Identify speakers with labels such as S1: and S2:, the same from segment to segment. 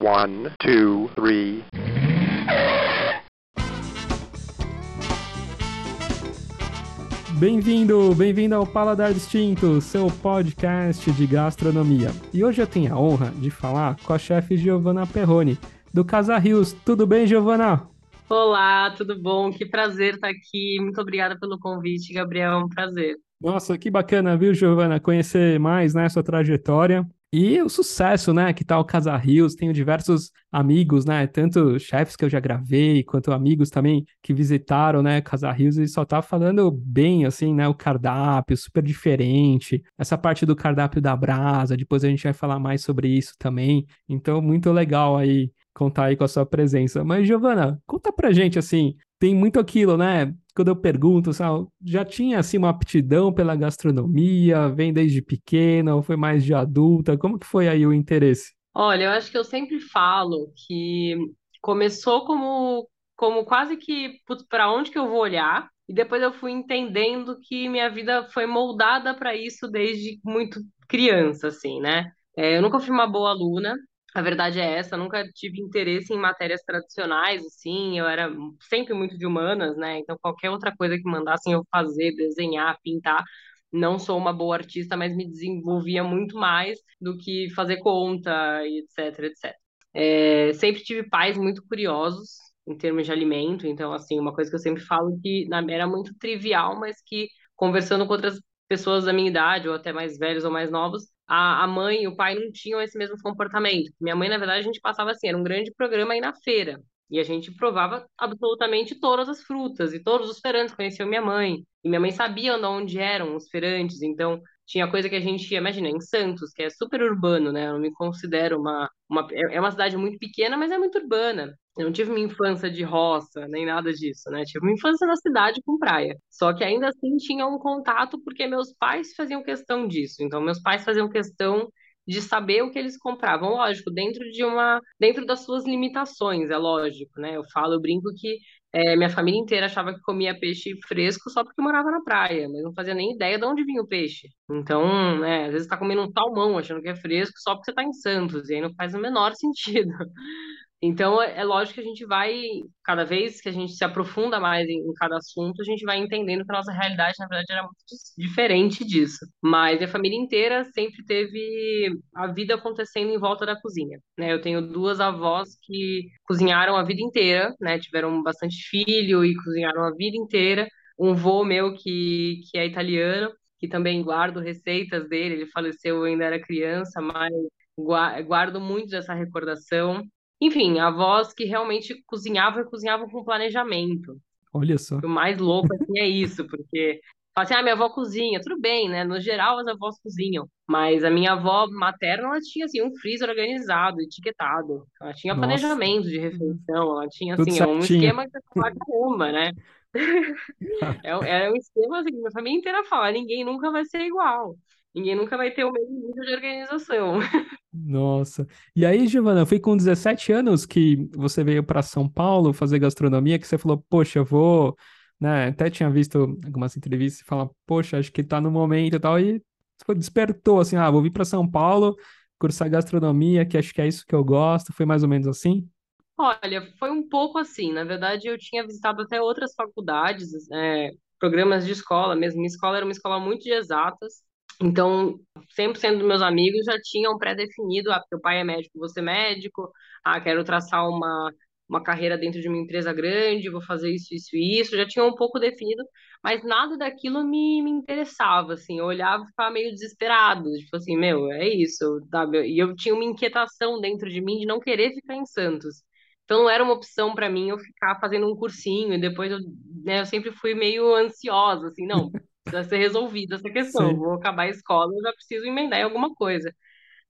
S1: One, two, three.
S2: Bem-vindo, bem-vindo ao Paladar Distinto, seu podcast de gastronomia. E hoje eu tenho a honra de falar com a chefe Giovanna Perrone, do Casa Rios. Tudo bem, Giovanna?
S3: Olá, tudo bom? Que prazer estar aqui. Muito obrigada pelo convite, Gabriel. É um prazer.
S2: Nossa, que bacana, viu, Giovana, conhecer mais, né, sua trajetória. E o sucesso, né, que tá o Casa Rios, tenho diversos amigos, né, tanto chefes que eu já gravei, quanto amigos também que visitaram, né, Casa Rios e só tá falando bem, assim, né, o cardápio, super diferente, essa parte do cardápio da brasa, depois a gente vai falar mais sobre isso também, então muito legal aí contar aí com a sua presença. Mas, Giovana, conta pra gente, assim, tem muito aquilo, né? Quando eu pergunto, sabe, já tinha, assim, uma aptidão pela gastronomia, vem desde pequena ou foi mais de adulta? Como que foi aí o interesse?
S3: Olha, eu acho que eu sempre falo que começou como, como quase que para onde que eu vou olhar, e depois eu fui entendendo que minha vida foi moldada para isso desde muito criança, assim, né? É, eu nunca fui uma boa aluna, a verdade é essa, nunca tive interesse em matérias tradicionais, assim, eu era sempre muito de humanas, né? Então qualquer outra coisa que mandassem eu fazer, desenhar, pintar, não sou uma boa artista, mas me desenvolvia muito mais do que fazer conta, etc, etc. É, sempre tive pais muito curiosos em termos de alimento, então, assim, uma coisa que eu sempre falo que era muito trivial, mas que conversando com outras pessoas da minha idade, ou até mais velhos ou mais novos, a, a mãe e o pai não tinham esse mesmo comportamento. Minha mãe, na verdade, a gente passava assim, era um grande programa aí na feira. E a gente provava absolutamente todas as frutas e todos os feirantes conheciam minha mãe. E minha mãe sabia onde eram os feirantes, então tinha coisa que a gente imagina, em Santos, que é super urbano, né? Eu não me considero uma, uma. É, é uma cidade muito pequena, mas é muito urbana. Eu não tive minha infância de roça, nem nada disso, né? Tive uma infância na cidade com praia. Só que ainda assim tinha um contato porque meus pais faziam questão disso. Então, meus pais faziam questão de saber o que eles compravam, lógico, dentro de uma, dentro das suas limitações, é lógico, né? Eu falo, eu brinco que é, minha família inteira achava que comia peixe fresco só porque morava na praia, mas não fazia nem ideia de onde vinha o peixe. Então, né, às vezes está comendo um salmão achando que é fresco só porque você está em Santos, e aí não faz o menor sentido. Então, é, é lógico que a gente vai, cada vez que a gente se aprofunda mais em, em, cada assunto, a gente vai entendendo que a nossa realidade, na verdade, era muito diferente disso. Mas a família inteira sempre teve a vida acontecendo em volta da cozinha. Né? Eu tenho duas avós que cozinharam a vida inteira, né? tiveram bastante filho e cozinharam a vida inteira. Um vô meu que, que é italiano, que também guardo receitas dele, ele faleceu, eu ainda era criança, mas guardo muito dessa recordação. Enfim, avós que realmente cozinhavam e cozinhavam com planejamento.
S2: Olha só.
S3: O mais louco assim, é isso, porque fala assim, ah, minha avó cozinha, tudo bem, né? No geral, as avós cozinham. Mas a minha avó materna, ela tinha, assim, um freezer organizado, etiquetado. Ela tinha Nossa. planejamento de refeição, ela tinha, assim, um esquema que você fala, caramba, né? é, é um esquema, assim, minha família inteira fala, ninguém nunca vai ser igual. Ninguém nunca vai ter o mesmo nível de organização.
S2: Nossa. E aí, Giovana, foi com 17 anos que você veio para São Paulo fazer gastronomia, que você falou, poxa, eu vou, né? Até tinha visto algumas entrevistas e fala, poxa, acho que tá no momento e tal, e despertou assim, ah, vou vir para São Paulo, cursar gastronomia, que acho que é isso que eu gosto. Foi mais ou menos assim?
S3: Olha, foi um pouco assim. Na verdade, eu tinha visitado até outras faculdades, é, programas de escola mesmo. Minha escola era uma escola muito de exatas. Então, 100% dos meus amigos já tinham pré-definido, ah, o pai é médico, você é médico, ah, quero traçar uma, uma carreira dentro de uma empresa grande, vou fazer isso, isso e isso, já tinha um pouco definido, mas nada daquilo me, me interessava, assim, eu olhava e ficava meio desesperado, tipo assim, meu, é isso, sabe? E eu tinha uma inquietação dentro de mim de não querer ficar em Santos. Então não era uma opção para mim eu ficar fazendo um cursinho e depois eu, né, eu sempre fui meio ansiosa, assim, não, precisa ser resolvida essa questão. Sim. Vou acabar a escola, eu já preciso emendar em alguma coisa.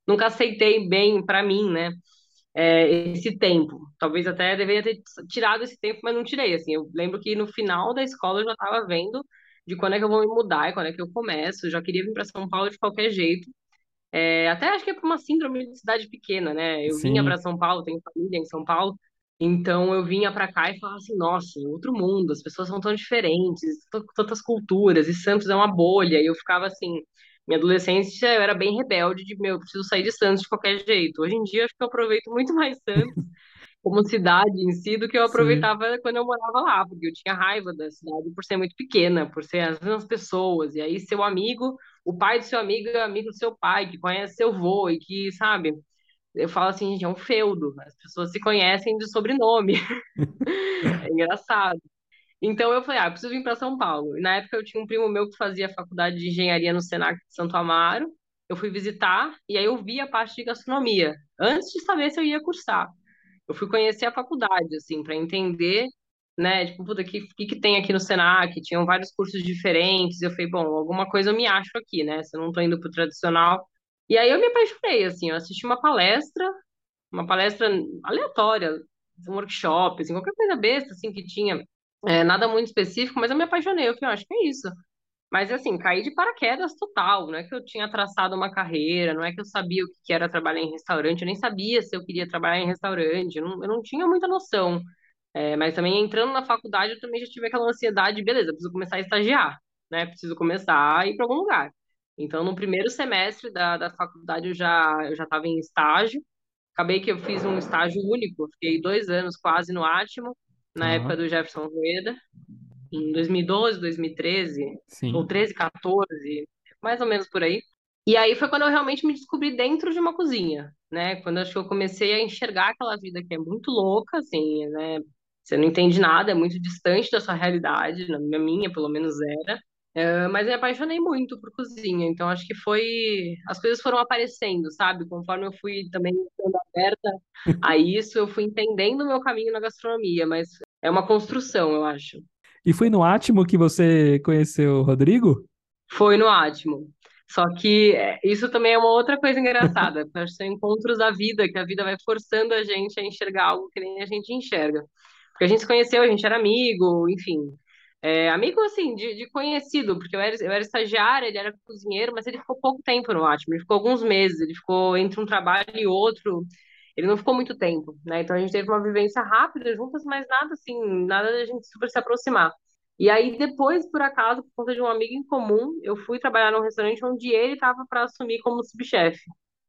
S3: Nunca aceitei bem para mim, né? É, esse tempo. Talvez até deveria ter tirado esse tempo, mas não tirei. Assim, eu lembro que no final da escola eu já estava vendo de quando é que eu vou me mudar e quando é que eu começo. Eu já queria vir para São Paulo de qualquer jeito. É, até acho que é por uma síndrome de cidade pequena, né? Eu Sim. vinha para São Paulo, tenho família em São Paulo, então eu vinha para cá e falava assim, nossa, outro mundo, as pessoas são tão diferentes, tantas culturas, e Santos é uma bolha. E eu ficava assim, Minha adolescência eu era bem rebelde, de meu, eu preciso sair de Santos de qualquer jeito. Hoje em dia acho que eu aproveito muito mais Santos como cidade em si do que eu
S2: Sim.
S3: aproveitava quando eu morava lá, porque eu tinha raiva da cidade por ser muito pequena, por ser as mesmas pessoas. E aí seu amigo, o pai do seu amigo é amigo do seu pai, que conhece seu avô e que, sabe, eu falo assim, gente, é um feudo. As pessoas se conhecem de sobrenome. É engraçado. Então eu falei, ah, eu preciso vir para São Paulo. E na época eu tinha um primo meu que fazia faculdade de engenharia no Senac de Santo Amaro. Eu fui visitar e aí eu vi a parte de gastronomia, antes de saber se eu ia cursar. Eu fui conhecer a faculdade, assim, para entender, né, tipo, puta, o que, que, que tem aqui no Senac? Tinham vários cursos diferentes. Eu falei, bom, alguma coisa eu me acho aqui, né, se eu não tô indo pro tradicional. E aí eu me apaixonei, assim, eu assisti uma palestra, uma palestra aleatória, um workshop, assim, qualquer coisa besta, assim, que tinha é, nada muito específico, mas eu me apaixonei. Eu falei, "Ah, acho que é isso. Mas assim, caí de paraquedas total. Não é que eu tinha traçado uma carreira, não é que eu sabia o que era trabalhar em restaurante, eu nem sabia se eu queria trabalhar em restaurante, eu não, eu não tinha muita noção. É, mas também entrando na faculdade, eu também já tive aquela ansiedade, beleza, preciso começar a estagiar, né? Preciso começar a ir para algum lugar. Então, no primeiro semestre da, da faculdade, eu já eu já estava em estágio. Acabei que eu fiz um estágio único, fiquei dois anos quase no Átimo, na
S2: Tá,
S3: época do Jefferson Rueda em 2012, 2013, ou
S2: sim.
S3: 13, 14, mais ou menos por aí. E aí foi quando eu realmente me descobri dentro de uma cozinha, né? Quando acho que eu comecei a enxergar aquela vida que é muito louca, assim, né? Você não entende nada, é muito distante da sua realidade, na minha, pelo menos era. É, mas me apaixonei muito por cozinha, então acho que foi. As coisas foram aparecendo, sabe? Conforme eu fui também sendo aberta a isso, eu fui entendendo o meu caminho na gastronomia, mas é uma construção, eu acho.
S2: E foi no Átimo que você conheceu o Rodrigo?
S3: Foi no Átimo. Só que é, isso também é uma outra coisa engraçada, porque acho que são encontros da vida, que a vida vai forçando a gente a enxergar algo que nem a gente enxerga. Porque a gente se conheceu, a gente era amigo, enfim. É, amigo, assim, de, de conhecido, porque eu era, eu era estagiária, ele era cozinheiro, mas ele ficou pouco tempo no Átimo, ele ficou alguns meses, ele ficou entre um trabalho e outro, ele não ficou muito tempo, né? Então a gente teve uma vivência rápida juntas, mas nada assim, nada da gente super se aproximar. E aí, depois, por acaso, por conta de um amigo em comum, eu fui trabalhar num restaurante onde ele estava para assumir como subchefe.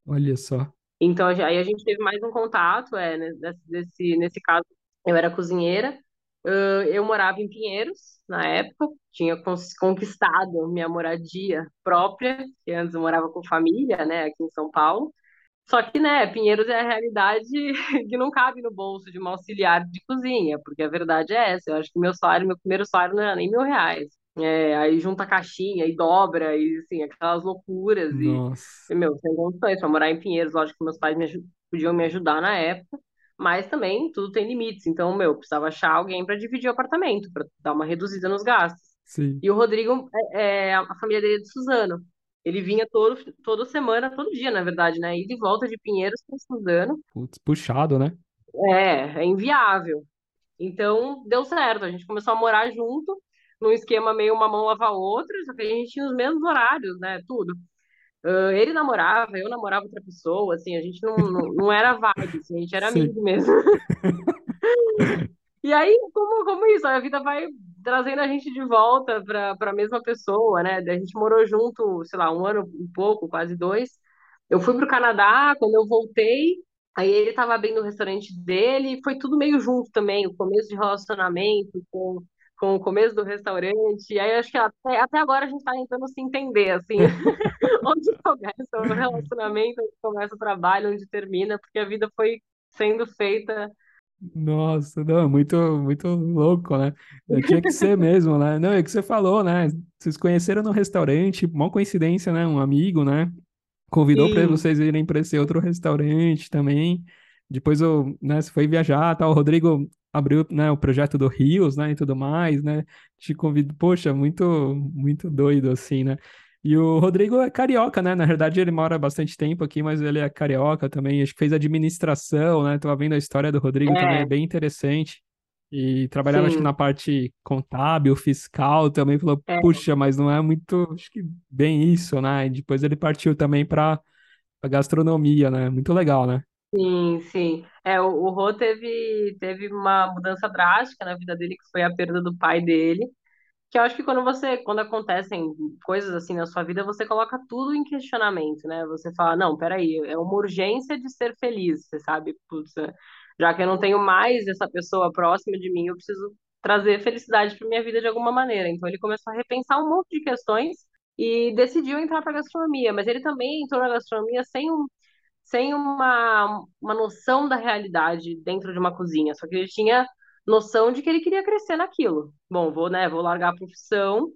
S2: Olha só.
S3: Então, aí a gente teve mais um contato, é, né, desse- nesse caso, eu era cozinheira, eu morava em Pinheiros, na época, tinha conquistado minha moradia própria, que antes eu morava com família, né, aqui em São Paulo. Só que, né, Pinheiros é a realidade que não cabe no bolso de uma auxiliar de cozinha, porque a verdade é essa. Eu acho que meu salário, meu primeiro salário não era nem mil reais. É, aí junta a caixinha e dobra, e assim, aquelas loucuras. E,
S2: Nossa.
S3: e, meu, sem condições, para morar em Pinheiros, lógico que meus pais me podiam me ajudar na época, mas também tudo tem limites. Então, meu, eu precisava achar alguém para dividir o apartamento, para dar uma reduzida nos gastos.
S2: Sim.
S3: E o Rodrigo, é, é, a família dele é de Suzano. Ele vinha todo, toda semana, todo dia, na verdade, né? E volta de Pinheiros para Suzano.
S2: Putz, puxado, né?
S3: É, é inviável. Então, deu certo. A gente começou a morar junto, num esquema meio uma mão lava a outra, só que a gente tinha os mesmos horários, né? Tudo. Ah, ele namorava, eu namorava outra pessoa, assim, a gente não, não, não era vibe, assim, a gente era
S2: Sim.
S3: amigo mesmo. E aí, como, como isso? A vida vai trazendo a gente de volta para para a mesma pessoa, né? A gente morou junto, sei lá, um ano, um pouco, quase dois. Eu fui para o Canadá, quando eu voltei, aí ele estava abrindo o restaurante dele, foi tudo meio junto também, o começo de relacionamento com, com o começo do restaurante. E aí acho que até, até agora a gente está tentando se entender, assim, onde começa o relacionamento, onde começa o trabalho, onde termina, porque a vida foi sendo feita.
S2: Nossa, não, é muito, muito louco, né? Eu tinha que ser mesmo, né? Não, é o que você falou, né? Vocês conheceram no restaurante, uma coincidência, né? Um amigo, né? Convidou para vocês irem para esse outro restaurante também. Depois, o, né, você foi viajar, tal. O Rodrigo abriu, né, o projeto do Rios, né, e tudo mais, né? Te convido, poxa, muito, muito doido assim, né? E o Rodrigo é carioca, né? Na verdade, ele mora bastante tempo aqui, mas ele é carioca também. Acho que fez administração, né? Tava vendo a história do Rodrigo também, é
S3: é,
S2: bem interessante. E trabalhava, acho que na
S3: sim,
S2: parte contábil, fiscal também. Falou,
S3: é,
S2: puxa, mas não é muito, acho que bem isso, né? E depois ele partiu também para a gastronomia, né? Muito legal, né?
S3: Sim, sim. É, o, o Rô teve, teve uma mudança drástica na vida dele, que foi a perda do pai dele. que eu acho que quando você, quando acontecem coisas assim na sua vida, você coloca tudo em questionamento, né? Você fala, não, peraí, é uma urgência de ser feliz, você sabe? Putz, já que eu não tenho mais essa pessoa próxima de mim, eu preciso trazer felicidade para minha vida de alguma maneira. Então ele começou a repensar um monte de questões e decidiu entrar para gastronomia, mas ele também entrou na gastronomia sem um sem uma, uma noção da realidade dentro de uma cozinha, só que ele tinha noção de que ele queria crescer naquilo. Bom, vou, né, vou largar a profissão,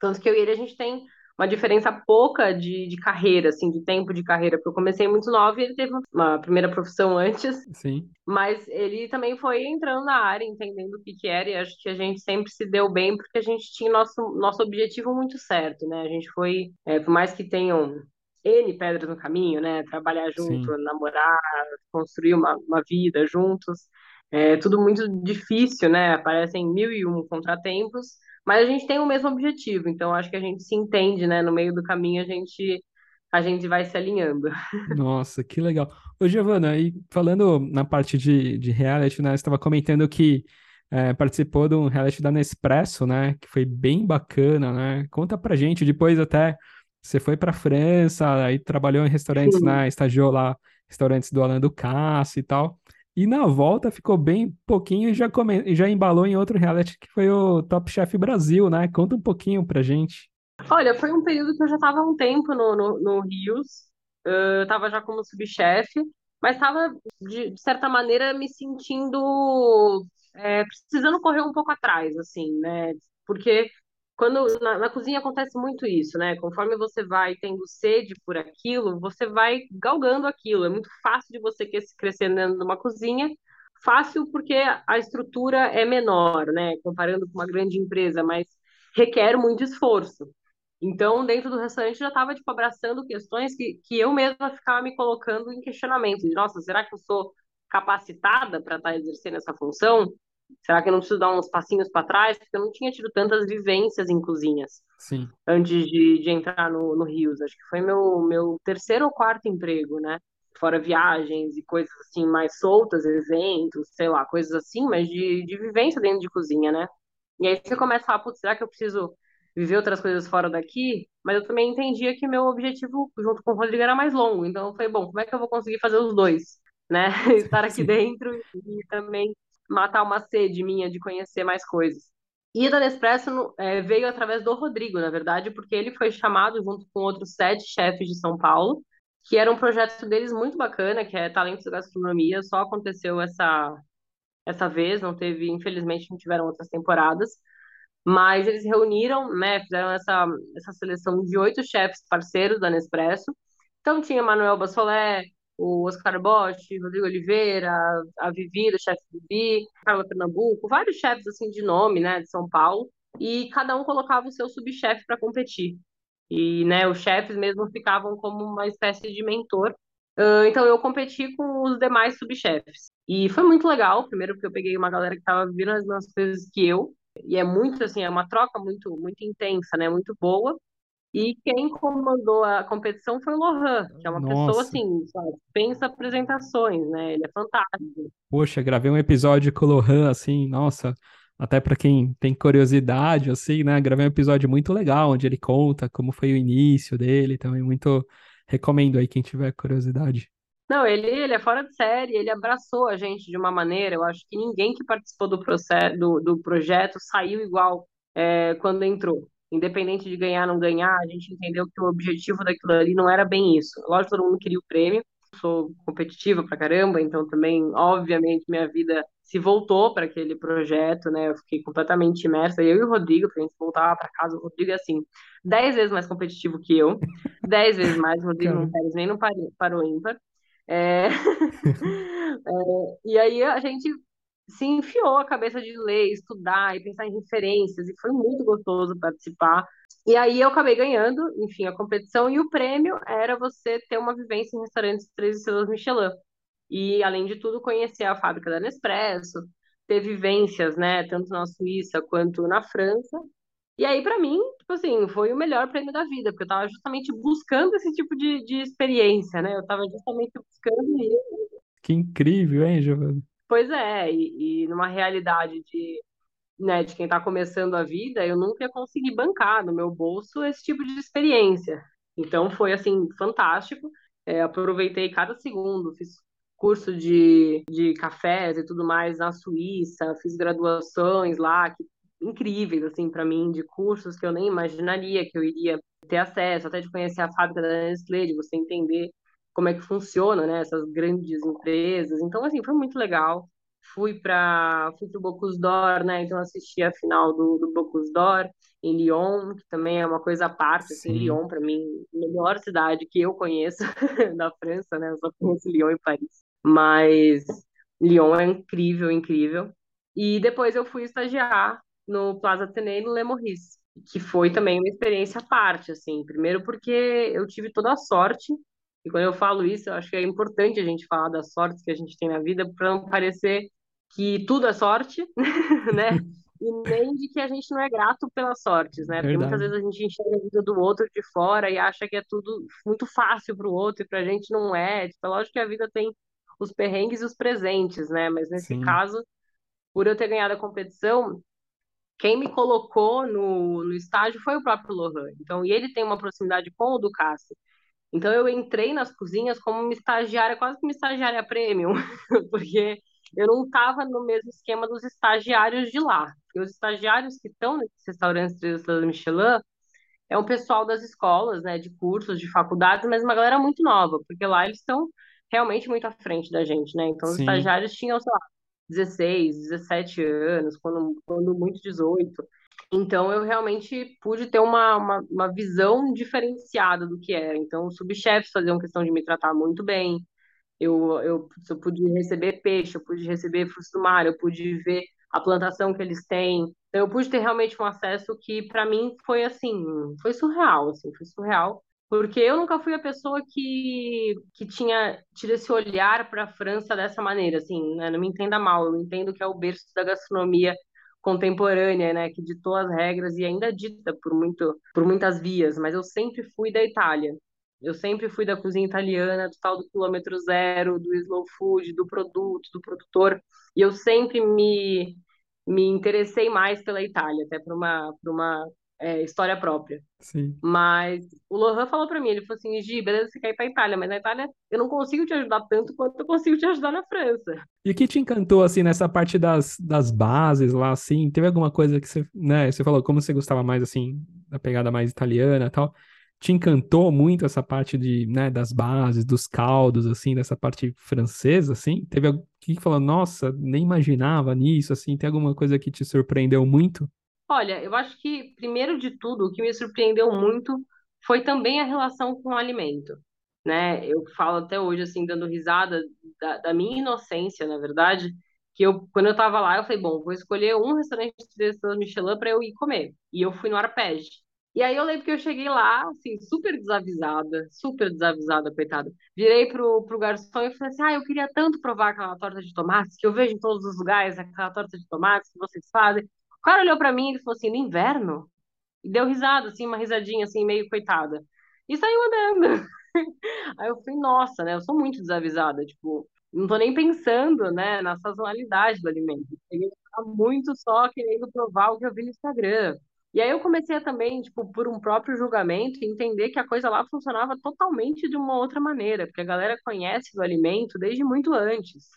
S3: tanto que eu e ele a gente tem uma diferença pouca de, de carreira, assim, de tempo de carreira, porque eu comecei muito nova e ele teve uma primeira profissão antes.
S2: Sim.
S3: Mas ele também foi entrando na área, entendendo o que que era, e acho que a gente sempre se deu bem, porque a gente tinha nosso, nosso objetivo muito certo, né? A gente foi, é, por mais que tenham N pedras no caminho, né? Trabalhar junto,
S2: Sim.
S3: namorar, construir uma, uma vida juntos. É tudo muito difícil, né? Aparecem mil e um contratempos, mas a gente tem o mesmo objetivo, então acho que a gente se entende, né? No meio do caminho a gente a gente vai se alinhando.
S2: Nossa, que legal. Ô, Giovana, e falando na parte de, de reality, né? Você estava comentando que é, participou de um reality da Nespresso, né? Que foi bem bacana, né? Conta pra gente, depois até você foi pra França, aí trabalhou em restaurantes,
S3: Sim.
S2: né? Estagiou lá, restaurantes do Alain Ducasse e tal. E na volta ficou bem pouquinho e já, come... já embalou em outro reality que foi o Top Chef Brasil, né? Conta um pouquinho pra gente.
S3: Olha, foi um período que eu já estava há um tempo no, no, no Rios, eu estava já como subchefe, mas estava, de, de certa maneira, me sentindo, é, precisando correr um pouco atrás, assim, né? Porque quando na, na cozinha acontece muito isso, né? Conforme você vai tendo sede por aquilo, você vai galgando aquilo. É muito fácil de você crescer dentro de uma cozinha, fácil porque a estrutura é menor, né? Comparando com uma grande empresa, mas requer muito esforço. Então, dentro do restaurante, já estava tipo, abraçando questões que, que eu mesma ficava me colocando em questionamento. De, Nossa, será que eu sou capacitada para estar exercendo essa função? Será que eu não preciso dar uns passinhos para trás? Porque eu não tinha tido tantas vivências em cozinhas
S2: Sim,
S3: antes de, de entrar no, no Rios. Acho que foi meu, meu terceiro ou quarto emprego, né? Fora viagens e coisas assim mais soltas, eventos, sei lá, coisas assim, mas de, de vivência dentro de cozinha, né? E aí você começa a falar, putz, será que eu preciso viver outras coisas fora daqui? Mas eu também entendia que meu objetivo junto com o Rodrigo era mais longo. Então eu falei, bom, como é que eu vou conseguir fazer os dois? Né? Estar aqui
S2: sim.
S3: dentro e também matar uma sede minha de conhecer mais coisas. E da Nespresso é, veio através do Rodrigo, na verdade, porque ele foi chamado junto com outros sete chefes de São Paulo, que era um projeto deles muito bacana, que é Talentos da Gastronomia. Só aconteceu essa, essa vez, não teve, infelizmente, não tiveram outras temporadas. Mas eles reuniram, né, fizeram essa, essa seleção de oito chefes parceiros da Nespresso. Então tinha Manuel Bassolé, o Oscar Bosch, Rodrigo Oliveira, a Vivi, do chefe Vivi, Carla Pernambuco, vários chefes assim de nome, né, de São Paulo, e cada um colocava o seu subchefe para competir. E, né, os chefes mesmo ficavam como uma espécie de mentor. Ah, Então eu competi com os demais subchefes. E foi muito legal, primeiro porque eu peguei uma galera que estava vivendo as mesmas coisas que eu, e é muito assim, é uma troca muito muito intensa, né, muito boa. E quem comandou a competição foi o Lohan, que é uma pessoa
S2: Nossa.
S3: assim, sabe, pensa apresentações, né? Ele é fantástico.
S2: Poxa, gravei um episódio com o Lohan, assim, nossa, até pra quem tem curiosidade, assim, né? Gravei um episódio muito legal, onde ele conta como foi o início dele, também muito recomendo aí quem tiver curiosidade.
S3: Não, ele, ele é fora de série, ele abraçou a gente de uma maneira, eu acho que ninguém que participou do, processo, do, do projeto saiu igual é, quando entrou. Independente de ganhar ou não ganhar, a gente entendeu que o objetivo daquilo ali não era bem isso. Lógico, todo mundo queria o prêmio, sou competitiva pra caramba, então também, obviamente, minha vida se voltou para aquele projeto, né? Eu fiquei completamente imersa, eu e o Rodrigo, pra gente voltar para casa, o Rodrigo é assim, dez vezes mais competitivo que eu, dez vezes mais, o Rodrigo não perde nem no par- para o ímpar. É... é, E aí a gente se enfiou a cabeça de ler, estudar e pensar em referências, e foi muito gostoso participar. E aí eu acabei ganhando, enfim, a competição, e o prêmio era você ter uma vivência em restaurantes três estrelas Michelin. E, além de tudo, conhecer a fábrica da Nespresso, ter vivências, né, tanto na Suíça quanto na França. E aí, pra mim, tipo assim, foi o melhor prêmio da vida, porque eu tava justamente buscando esse tipo de, de experiência, né? Eu tava justamente buscando isso.
S2: que incrível, hein, Giovanni?
S3: Pois é, e, e numa realidade de né, de quem está começando a vida, eu nunca ia conseguir bancar no meu bolso esse tipo de experiência. Então foi assim fantástico. É, aproveitei cada segundo, fiz curso de, de cafés e tudo mais na Suíça, fiz graduações lá, que, incríveis assim para mim, de cursos que eu nem imaginaria que eu iria ter acesso, até de conhecer a fábrica da Nestlé, de você entender como é que funciona, né, essas grandes empresas. Então assim, foi muito legal fui para fui o Bocuse d'Or, né? Então assisti a final do, do Bocuse d'Or em Lyon, que também é uma coisa à parte, assim, Lyon para mim, melhor cidade que eu conheço da França, né? Eu só conheço Lyon e Paris. Mas Lyon é incrível, incrível. E depois eu fui estagiar no Plaza Athénée no Le Maurice, que foi também uma experiência à parte, assim. Primeiro porque eu tive toda a sorte e quando eu falo isso, eu acho que é importante a gente falar das sortes que a gente tem na vida para não parecer que tudo é sorte, né? E nem de que a gente não é grato pelas sortes, né? Porque muitas vezes a gente enxerga a vida do outro de fora e acha que é tudo muito fácil para o outro e para a gente não é. Tipo, é lógico que a vida tem os perrengues e os presentes, né? Mas nesse Sim. caso, por eu ter ganhado a competição, quem me colocou no, no estágio foi o próprio Lohan. Então, e ele tem uma proximidade com o Ducasse. Então, eu entrei nas cozinhas como uma estagiária, quase que uma estagiária premium, porque eu não estava no mesmo esquema dos estagiários de lá. E os estagiários que estão nesses restaurantes de estrelas Michelin é um pessoal das escolas, né, de cursos, de faculdades, mas uma galera muito nova, porque lá eles estão realmente muito à frente da gente, né? Então, os Sim. estagiários tinham, sei lá, 16, 17 anos, quando, quando muito 18. Então, eu realmente pude ter uma, uma, uma visão diferenciada do que era. Então, os subchefes faziam questão de me tratar muito bem, eu, eu, eu pude receber peixe, eu pude receber frutos do mar, eu pude ver a plantação que eles têm. Então, eu pude ter realmente um acesso que, para mim, foi assim, foi surreal, assim, foi surreal. Porque eu nunca fui a pessoa que, que tinha tido esse olhar para a França dessa maneira, assim, né? Não me entenda mal, eu entendo que é o berço da gastronomia contemporânea, né, que ditou as regras e ainda dita por muito por muitas vias, mas eu sempre fui da Itália. Eu sempre fui da cozinha italiana, do tal do quilômetro zero, do slow food, do produto, do produtor. E eu sempre me, me interessei mais pela Itália, até por uma, por uma é, história própria.
S2: Sim.
S3: Mas o Lohan falou para mim, ele falou assim, Gi, beleza, você quer ir para Itália, mas na Itália eu não consigo te ajudar tanto quanto eu consigo te ajudar na França.
S2: E o que te encantou, assim, nessa parte das, das bases lá, assim? Teve alguma coisa que você, né, você falou, como você gostava mais, assim, da pegada mais italiana e tal te encantou muito essa parte de, né, das bases, dos caldos, assim, dessa parte francesa, assim? Teve alguém que falou, nossa, nem imaginava nisso, assim? Tem alguma coisa que te surpreendeu muito?
S3: Olha, eu acho que, primeiro de tudo, o que me surpreendeu muito foi também a relação com o alimento, né? Eu falo até hoje, assim, dando risada da, da minha inocência, na verdade, que eu, quando eu tava lá, eu falei, bom, vou escolher um restaurante de Michelin para eu ir comer. E eu fui no Arpege. E aí eu lembro que eu cheguei lá, assim, super desavisada, super desavisada, coitada. Virei pro, pro garçom e falei assim, ah, eu queria tanto provar aquela torta de tomates, que eu vejo em todos os lugares, aquela torta de tomates que vocês fazem. Cara olhou para mim e falou assim, no inverno? E deu risada, assim, uma risadinha, assim, meio coitada. E saiu andando. Aí eu falei, nossa, né, eu sou muito desavisada, tipo, não tô nem pensando, né, na sazonalidade do alimento. Eu muito só querendo provar o que eu vi no Instagram. E aí eu comecei a também, tipo, por um próprio julgamento, entender que a coisa lá funcionava totalmente de uma outra maneira, porque a galera conhece o alimento desde muito antes,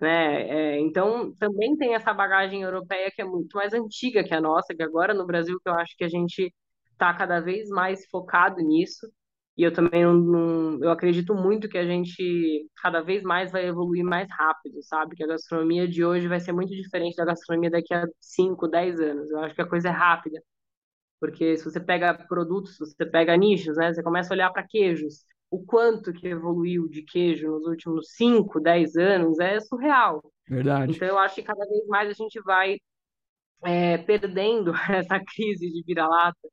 S3: né? É, então, também tem essa bagagem europeia que é muito mais antiga que a nossa, que agora no Brasil que eu acho que a gente está cada vez mais focado nisso. E eu também não, não, eu acredito muito que a gente cada vez mais vai evoluir mais rápido, sabe? Que a gastronomia de hoje vai ser muito diferente da gastronomia daqui a 5, 10 anos. Eu acho que a coisa é rápida. Porque se você pega produtos, se você pega nichos, né, você começa a olhar para queijos, o quanto que evoluiu de queijo nos últimos 5, 10 anos é surreal.
S2: Verdade.
S3: Então eu acho que cada vez mais a gente vai é, perdendo essa crise de vira-lata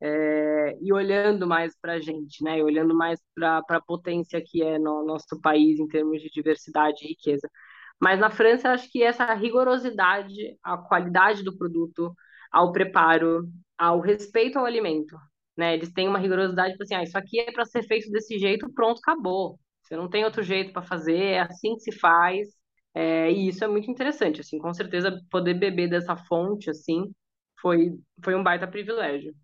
S3: é, e olhando mais para a gente, né? E olhando mais para a potência que é no nosso país em termos de diversidade e riqueza. Mas na França, acho que essa rigorosidade, a qualidade do produto, ao preparo, ao respeito ao alimento, né? Eles têm uma rigorosidade, tipo assim, ah, isso aqui é para ser feito desse jeito, pronto, acabou. Você não tem outro jeito para fazer, é assim que se faz. É, e isso é muito interessante, assim, com certeza poder beber dessa fonte, assim, foi, foi um baita privilégio.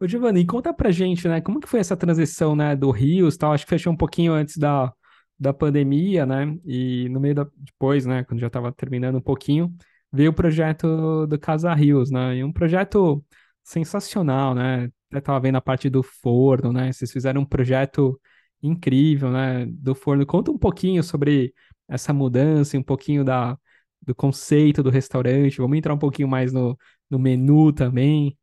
S2: Ô, Giovanni, conta pra gente, né? Como que foi essa transição, né, do Rios, tal? Acho que fechou um pouquinho antes da, da pandemia, né? E no meio da depois, né, quando já estava terminando um pouquinho, veio o projeto do Casa Rios, né? E um projeto sensacional, né? Até tava vendo a parte do forno, né? Vocês fizeram um projeto incrível, né? Do forno. Conta um pouquinho sobre essa mudança, um pouquinho da, do conceito do restaurante. Vamos entrar um pouquinho mais no, no menu também.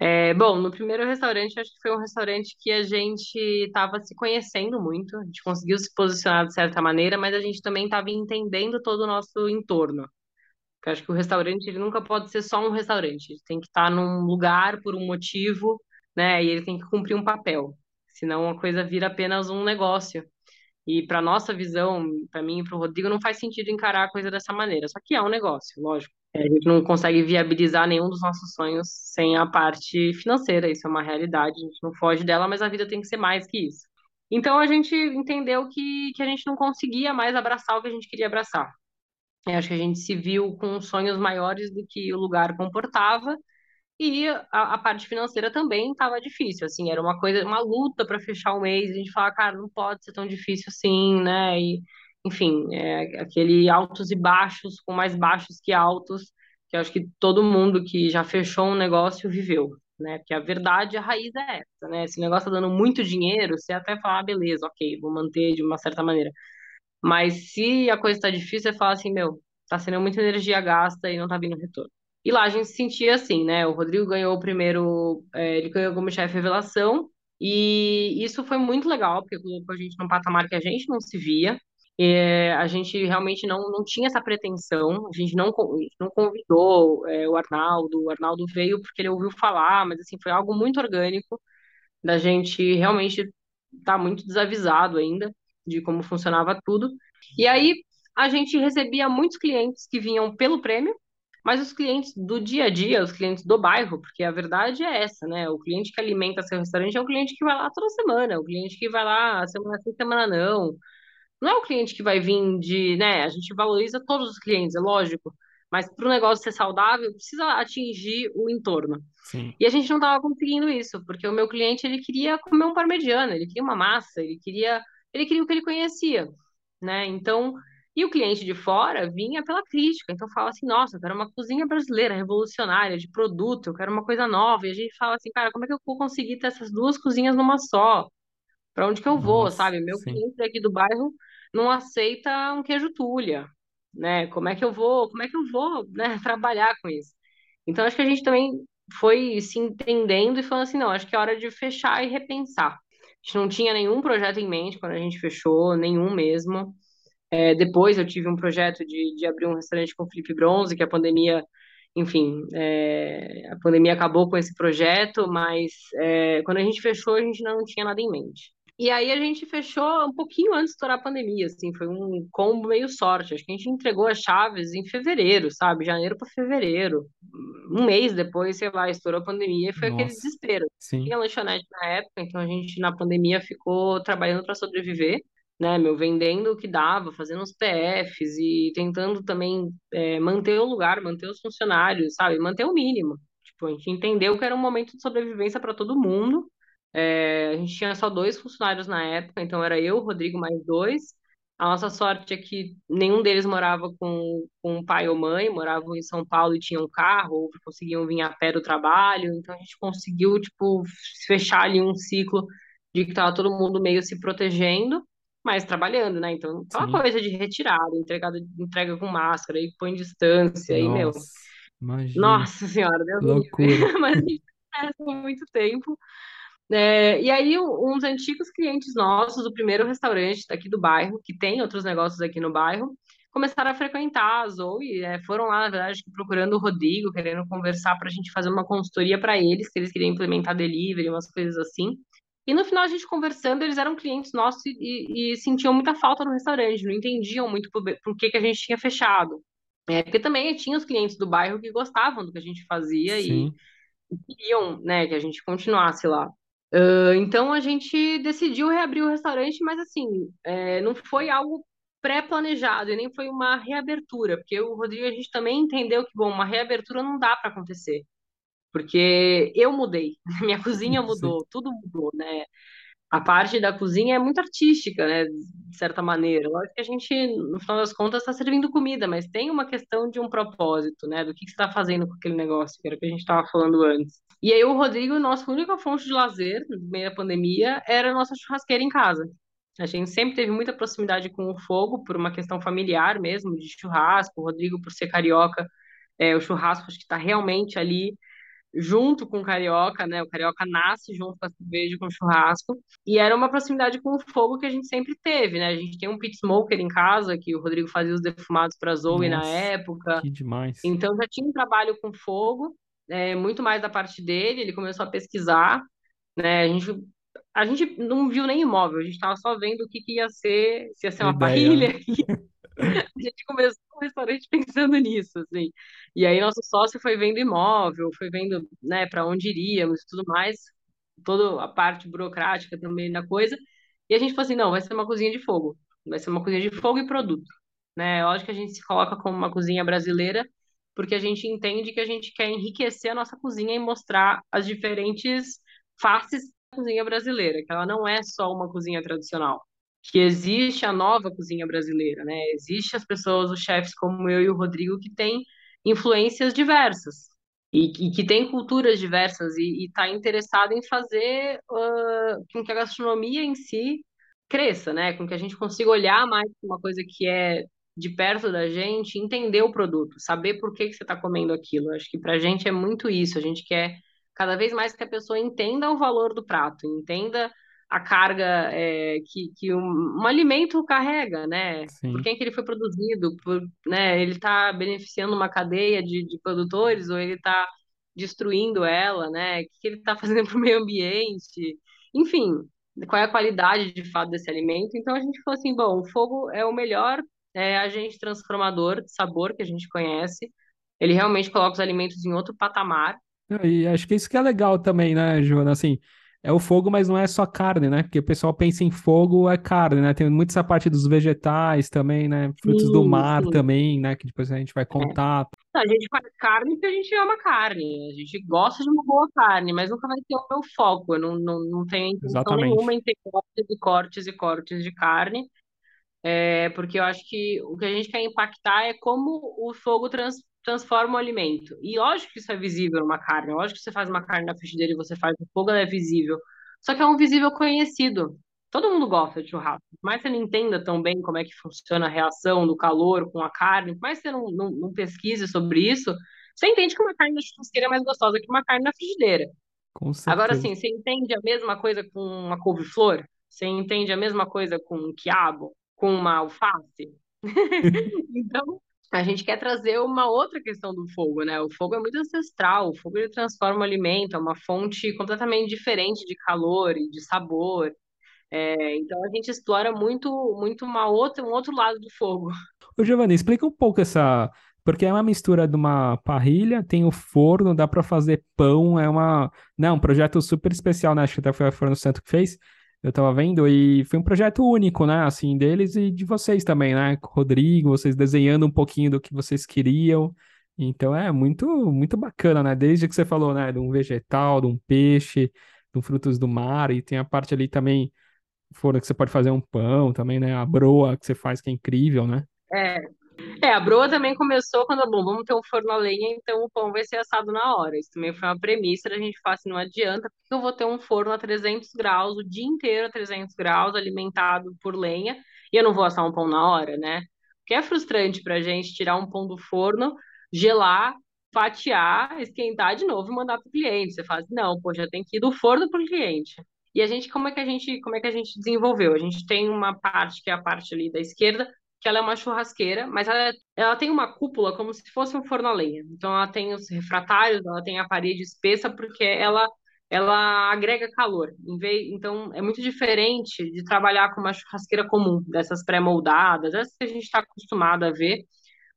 S3: É, bom, no primeiro restaurante, acho que foi um restaurante que a gente estava se conhecendo muito, a gente conseguiu se posicionar de certa maneira, mas a gente também estava entendendo todo o nosso entorno. Porque acho que o restaurante ele nunca pode ser só um restaurante, ele tem que estar num lugar por um motivo, né? E ele tem que cumprir um papel, senão a coisa vira apenas um negócio. E para nossa visão, para mim e para o Rodrigo, não faz sentido encarar a coisa dessa maneira. Só que é um negócio, lógico. É, a gente não consegue viabilizar nenhum dos nossos sonhos sem a parte financeira. Isso é uma realidade, a gente não foge dela, mas a vida tem que ser mais que isso. Então a gente entendeu que, que a gente não conseguia mais abraçar o que a gente queria abraçar. Eu acho que a gente se viu com sonhos maiores do que o lugar comportava e a, a parte financeira também estava difícil, assim, era uma coisa, uma luta para fechar o mês, a gente falava, cara, não pode ser tão difícil assim, né? E, enfim, é, aquele altos e baixos, com mais baixos que altos, que eu acho que todo mundo que já fechou um negócio viveu, né? Porque a verdade, a raiz é essa, né? Se o negócio tá dando muito dinheiro, você até fala, ah, beleza, ok, vou manter de uma certa maneira. Mas se a coisa tá difícil, você fala assim, meu, tá sendo muita energia gasta e não tá vindo retorno. E lá a gente se sentia assim, né? O Rodrigo ganhou o primeiro, é, ele ganhou como chefe revelação, e isso foi muito legal, porque colocou a gente num patamar que a gente não se via. É, a gente realmente não, não tinha essa pretensão, a gente não, não convidou é, o Arnaldo, o Arnaldo veio porque ele ouviu falar, mas assim, foi algo muito orgânico, da gente realmente tá muito desavisado ainda de como funcionava tudo. E aí a gente recebia muitos clientes que vinham pelo prêmio, mas os clientes do dia a dia, os clientes do bairro, porque a verdade é essa, né? O cliente que alimenta seu restaurante é o cliente que vai lá toda semana, o cliente que vai lá semana sim, semana não. Não é o cliente que vai vir de, né? A gente valoriza todos os clientes, é lógico, mas para o negócio ser saudável, precisa atingir o entorno.
S2: Sim.
S3: E a gente não estava conseguindo isso, porque o meu cliente ele queria comer um parmegiana, ele queria uma massa, ele queria, ele queria o que ele conhecia, né? Então e o cliente de fora vinha pela crítica. Então fala assim, nossa, eu quero uma cozinha brasileira, revolucionária, de produto, eu quero uma coisa nova. E a gente fala assim, cara, como é que eu vou conseguir ter essas duas cozinhas numa só? Para onde que eu vou,
S2: Nossa,
S3: sabe? Meu
S2: sim.
S3: cliente aqui do bairro não aceita um queijo tulha, né? Como é que eu vou, como é que eu vou, né, trabalhar com isso? Então acho que a gente também foi se entendendo e falando assim, não, acho que é hora de fechar e repensar. A gente não tinha nenhum projeto em mente quando a gente fechou, nenhum mesmo. É, depois eu tive um projeto de, de abrir um restaurante com Felipe Bronze, que a pandemia, enfim, é, a pandemia acabou com esse projeto, mas é, quando a gente fechou, a gente não tinha nada em mente. E aí a gente fechou um pouquinho antes de estourar a pandemia, assim, foi um combo meio sorte. Acho que a gente entregou as chaves em fevereiro, sabe? Janeiro para fevereiro. Um mês depois, sei lá, estourou a pandemia e foi aquele
S2: Nossa,
S3: desespero.
S2: sim,
S3: Tinha lanchonete na época, então a gente na pandemia ficou trabalhando para sobreviver né, meu, vendendo o que dava, fazendo os PFs e tentando também é, manter o lugar, manter os funcionários, sabe, manter o mínimo. Tipo, a gente entendeu que era um momento de sobrevivência para todo mundo. É, a gente tinha só dois funcionários na época, então era eu, Rodrigo, mais dois. A nossa sorte é que nenhum deles morava com, com pai ou mãe, moravam em São Paulo e tinham carro, ou conseguiam vir a pé do trabalho. Então a gente conseguiu, tipo, fechar ali um ciclo de que estava todo mundo meio se protegendo mas trabalhando, né? Então, aquela
S2: sim.
S3: coisa de retirada, entregada, entrega com máscara, e põe distância, e, meu,
S2: Nossa, imagino.
S3: nossa senhora, Deus
S2: loucura.
S3: Mas a gente muito tempo. É, e aí, uns antigos clientes nossos, do primeiro restaurante daqui do bairro, que tem outros negócios aqui no bairro, começaram a frequentar a Zoe, é, foram lá, na verdade, procurando o Rodrigo, querendo conversar para a gente fazer uma consultoria para eles, que eles queriam implementar delivery, umas coisas assim. E no final, a gente conversando, eles eram clientes nossos e, e, sentiam muita falta no restaurante, não entendiam muito por, por que, que a gente tinha fechado. É, porque também tinha os clientes do bairro que gostavam do que a gente fazia e,
S2: Sim,
S3: e queriam, né, que a gente continuasse lá. Uh, então a gente decidiu reabrir o restaurante, mas assim, é, não foi algo pré-planejado e nem foi uma reabertura, porque o Rodrigo a gente também entendeu que, bom, uma reabertura não dá para acontecer, porque eu mudei, minha cozinha mudou, Sim. tudo mudou, né? A parte da cozinha é muito artística, né? De certa maneira. Lógico que a gente, no final das contas, está servindo comida, mas tem uma questão de um propósito, né? Do que, que você está fazendo com aquele negócio, que era o que a gente estava falando antes. E aí o Rodrigo, nossa única fonte de lazer, no meio da pandemia, era a nossa churrasqueira em casa. A gente sempre teve muita proximidade com o fogo, por uma questão familiar mesmo, de churrasco. O Rodrigo, por ser carioca, é, o churrasco acho que está realmente ali junto com o carioca, né? O carioca nasce junto com a cerveja, com o churrasco. E era uma proximidade com o fogo que a gente sempre teve, né? A gente tem um pit smoker em casa, que o Rodrigo fazia os defumados para Zoe Nossa, na época.
S2: Que demais.
S3: Então já tinha um trabalho com fogo, é, muito mais da parte dele. Ele começou a pesquisar, né? A gente a gente não viu nem imóvel, a gente estava só vendo o que, que, ia ser, se ia ser uma Ideia. parrilha. a gente começou o restaurante pensando nisso, assim. E aí nosso sócio foi vendo imóvel, foi vendo, né, para onde iríamos e tudo mais, toda a parte burocrática também da coisa. E a gente falou assim, não, vai ser uma cozinha de fogo. Vai ser uma cozinha de fogo e produto, né? Lógico que a gente se coloca como uma cozinha brasileira, porque a gente entende que a gente quer enriquecer a nossa cozinha e mostrar as diferentes faces cozinha brasileira, que ela não é só uma cozinha tradicional, que existe a nova cozinha brasileira, né? Existe as pessoas, os chefes como eu e o Rodrigo, que têm influências diversas e, e que têm culturas diversas e está interessado em fazer uh, com que a gastronomia em si cresça, né? Com que a gente consiga olhar mais uma coisa que é de perto da gente, entender o produto, saber por que, que você está comendo aquilo. Acho que para a gente é muito isso. A gente quer cada vez mais que a pessoa entenda o valor do prato, entenda a carga é, que, que um, um, alimento carrega, né? Sim. Por quem que ele foi produzido, por, né? Ele está beneficiando uma cadeia de, de produtores ou ele está destruindo ela, né? O que, que ele está fazendo para o meio ambiente? Enfim, qual é a qualidade de fato desse alimento? Então a gente falou assim, bom, o fogo é o melhor é, agente transformador de sabor que a gente conhece. Ele realmente coloca os alimentos em outro patamar.
S2: E acho que isso que é legal também, né, Joana? Assim, é o fogo, mas não é só carne, né? Porque o pessoal pensa em fogo, é carne, né? Tem muito essa parte dos vegetais também, né? Frutos sim, do mar sim. também, né? Que depois a gente vai é. contar.
S3: É. A gente faz carne porque a gente ama carne. A gente gosta de uma boa carne, mas nunca vai ter o meu foco. Eu não, não, não tenho intenção Exatamente. nenhuma em ter cortes e cortes e cortes de carne. É, porque eu acho que o que a gente quer impactar é como o fogo trans, transforma o alimento. E lógico que isso é visível numa carne, lógico que você faz uma carne na frigideira e você faz no fogo, ela é visível. Só que é um visível conhecido. Todo mundo gosta de churrasco. Mas você não entenda tão bem como é que funciona a reação do calor com a carne, mas você não, não, não pesquise sobre isso, você entende que uma carne na churrasqueira é mais gostosa que uma carne na frigideira. Agora, sim, você entende a mesma coisa com uma couve-flor? Você entende a mesma coisa com um quiabo? Com uma alface? então, a gente quer trazer uma outra questão do fogo, né? O fogo é muito ancestral, o fogo ele transforma o alimento, é uma fonte completamente diferente de calor e de sabor. É, então a gente explora muito, muito uma outra, um outro lado do fogo.
S2: Ô Giovanni, explica um pouco essa, porque é uma mistura de uma parrilha, tem o forno, dá para fazer pão, é uma, não, um projeto super especial, né? Acho que até foi a Forno Santo que fez eu tava vendo, e foi um projeto único, né, assim, deles e de vocês também, né, Rodrigo, vocês desenhando um pouquinho do que vocês queriam, então é muito, muito bacana, né, desde que você falou, né, de um vegetal, de um peixe, de um frutos do mar, e tem a parte ali também, fora que você pode fazer um pão também, né, a broa que você faz, que é incrível, né.
S3: É, é, a broa também começou quando, bom, vamos ter um forno a lenha, então o pão vai ser assado na hora. Isso também foi uma premissa, a gente fala assim, não adianta, porque eu vou ter um forno a 300 graus, o dia inteiro a 300 graus, alimentado por lenha, e eu não vou assar um pão na hora, né? Porque é frustrante pra gente tirar um pão do forno, gelar, fatiar, esquentar de novo e mandar pro cliente. Você fala assim, não, pô, já tem que ir do forno pro cliente. E a gente, como é que a gente, como é que a gente desenvolveu? A gente tem uma parte que é a parte ali da esquerda, que ela é uma churrasqueira, mas ela, ela tem uma cúpula como se fosse um forno a lenha. Então ela tem os refratários, ela tem a parede espessa porque ela ela agrega calor. Então é muito diferente de trabalhar com uma churrasqueira comum, dessas pré-moldadas, essas que a gente está acostumado a ver,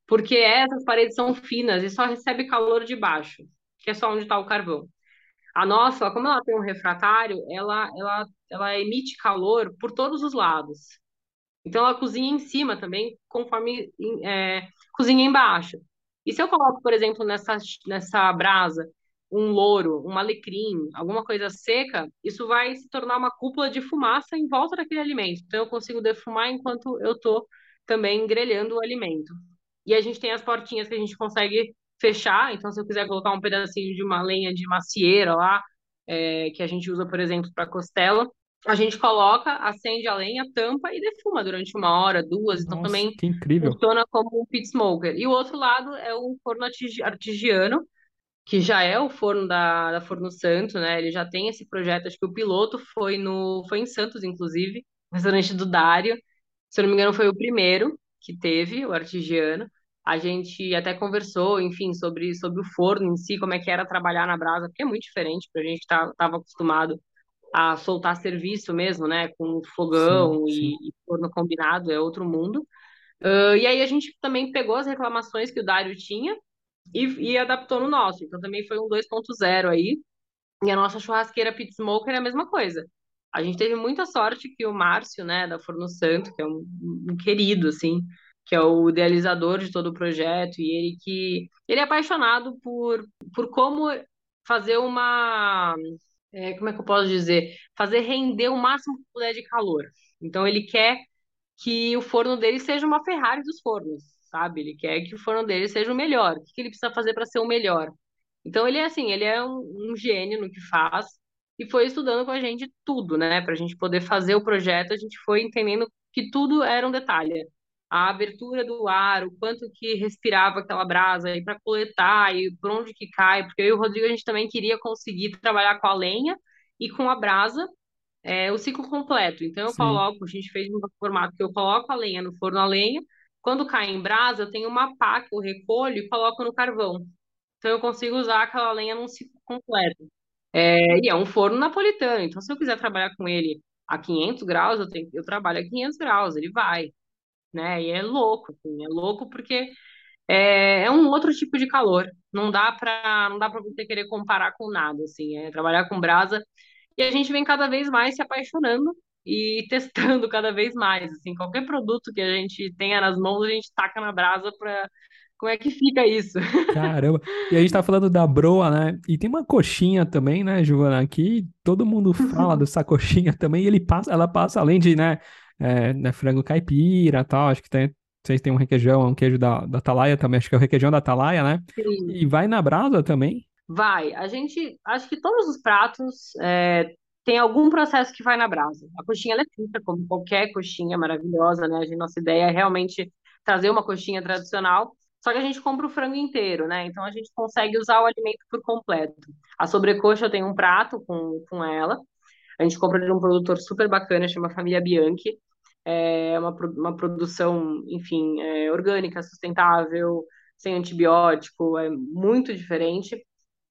S3: porque essas paredes são finas e só recebe calor de baixo, que é só onde está o carvão. A nossa, como ela tem um refratário, ela, ela, ela emite calor por todos os lados. Então ela cozinha em cima também, conforme é, cozinha embaixo. E se eu coloco, por exemplo, nessa, nessa brasa um louro, um alecrim, alguma coisa seca, isso vai se tornar uma cúpula de fumaça em volta daquele alimento. Então eu consigo defumar enquanto eu estou também grelhando o alimento. E a gente tem as portinhas que a gente consegue fechar. Então, se eu quiser colocar um pedacinho de uma lenha de macieira lá, é, que a gente usa, por exemplo, para costela, a gente coloca, acende a lenha, tampa e defuma durante uma hora, duas. Então,
S2: Nossa,
S3: também
S2: que incrível.
S3: funciona como um pit smoker. E o outro lado é o forno artesiano, que já é o forno da, da Forno Santo, né? Ele já tem esse projeto, acho que o piloto foi no foi em Santos, inclusive, no restaurante do Dário. Se eu não me engano, foi o primeiro que teve, o artesiano. A gente até conversou, enfim, sobre, sobre o forno em si, como é que era trabalhar na brasa, porque é muito diferente para a gente que estava acostumado a soltar serviço mesmo, né? Com fogão
S2: Sim, sim.
S3: e, e forno combinado, é outro mundo. Uh, e aí a gente também pegou as reclamações que o Dário tinha e, e adaptou no nosso. Então também foi um 2.0 aí. E a nossa churrasqueira Pit Smoker é a mesma coisa. A gente teve muita sorte que o Márcio, né, da Forno Santo, que é um, um querido, assim, que é o idealizador de todo o projeto, e ele que ele é apaixonado por, por como fazer uma é, como é que eu posso dizer? Fazer render o máximo que puder de calor. Então ele quer que o forno dele seja uma Ferrari dos fornos, sabe? Ele quer que o forno dele seja o melhor. O que ele precisa fazer para ser o melhor? Então ele é assim, ele é um, um gênio no que faz e foi estudando com a gente tudo, né? Para a gente poder fazer o projeto, a gente foi entendendo que tudo era um detalhe. A abertura do ar, o quanto que respirava aquela brasa, e para coletar, e por onde que cai, porque eu e o Rodrigo a gente também queria conseguir trabalhar com a lenha e com a brasa é, o ciclo completo. Então eu
S2: Sim.
S3: coloco, a gente fez um formato que eu coloco a lenha no forno a lenha, quando cai em brasa, eu tenho uma pá que eu recolho e coloco no carvão. Então eu consigo usar aquela lenha num ciclo completo. É, e é um forno napolitano, então se eu quiser trabalhar com ele a 500 graus, eu, tenho, eu trabalho a 500 graus, ele vai, né? E é louco, assim, é louco porque é, é um outro tipo de calor. Não dá para não dá para você querer comparar com nada, assim. É trabalhar com brasa e a gente vem cada vez mais se apaixonando e testando cada vez mais, assim. Qualquer produto que a gente tenha nas mãos, a gente taca na brasa para como é que fica isso?
S2: Caramba. E a gente tá falando da broa, né? E tem uma coxinha também, né, Giovana? Que todo mundo fala dessa coxinha também. E ele passa, ela passa além de, né, é, né, frango caipira tal. Acho que tem, vocês têm um requeijão, um queijo da, da Atalaia também. Acho que é o requeijão da Atalaia, né?
S3: Sim.
S2: E vai na brasa também.
S3: Vai. A gente, acho que todos os pratos é, tem algum processo que vai na brasa. A coxinha é frita, como qualquer coxinha maravilhosa, né? A gente, nossa ideia é realmente trazer uma coxinha tradicional, só que a gente compra o frango inteiro, né? Então a gente consegue usar o alimento por completo. A sobrecoxa eu tenho um prato com, com ela. A gente compra de um produtor super bacana, chama Família Bianchi. É uma, uma produção, enfim, é, orgânica, sustentável, sem antibiótico, é muito diferente.